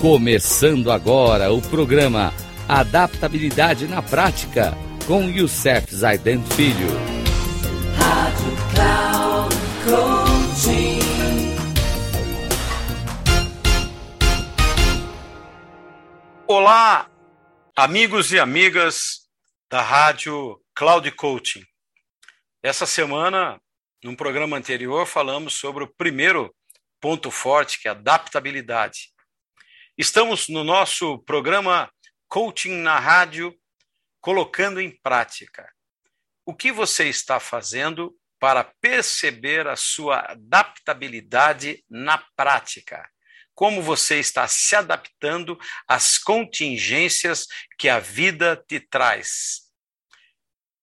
Começando agora o programa Adaptabilidade na Prática com Youssef Zaiden Filho. Rádio Cloud Coaching. Olá, amigos e amigas da Rádio Cloud Coaching. Essa semana, num programa anterior, falamos sobre o primeiro ponto forte, que é a adaptabilidade. Estamos no nosso programa Coaching na Rádio, colocando em prática. O que você está fazendo para perceber a sua adaptabilidade na prática? Como você está se adaptando às contingências que a vida te traz?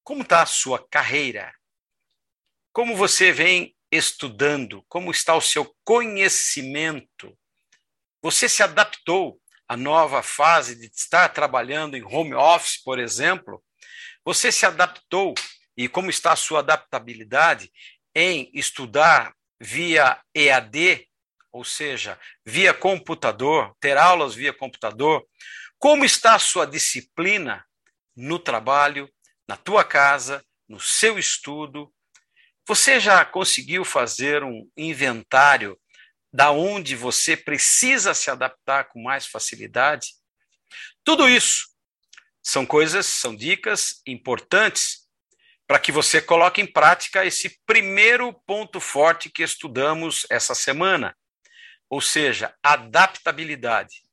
Como está a sua carreira? Como você vem estudando? Como está o seu conhecimento? Você se adaptou à nova fase de estar trabalhando em home office, por exemplo? Você se adaptou e como está a sua adaptabilidade em estudar via EAD, ou seja, via computador, ter aulas via computador? Como está a sua disciplina no trabalho, na tua casa, no seu estudo, você já conseguiu fazer um inventário da onde você precisa se adaptar com mais facilidade? Tudo isso são coisas, são dicas importantes para que você coloque em prática esse primeiro ponto forte que estudamos essa semana, ou seja, adaptabilidade.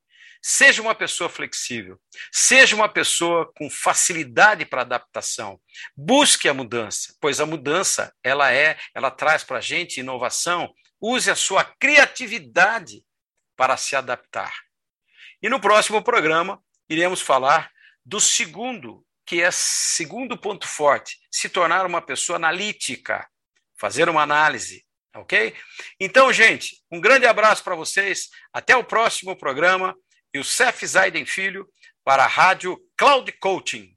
Seja uma pessoa flexível, seja uma pessoa com facilidade para adaptação. Busque a mudança, pois a mudança ela é, ela traz para a gente inovação. Use a sua criatividade para se adaptar. E no próximo programa iremos falar do segundo, que é segundo ponto forte, se tornar uma pessoa analítica, fazer uma análise, ok? Então, gente, um grande abraço para vocês. Até o próximo programa e o Cef Zaiden Filho para a Rádio Cloud Coaching.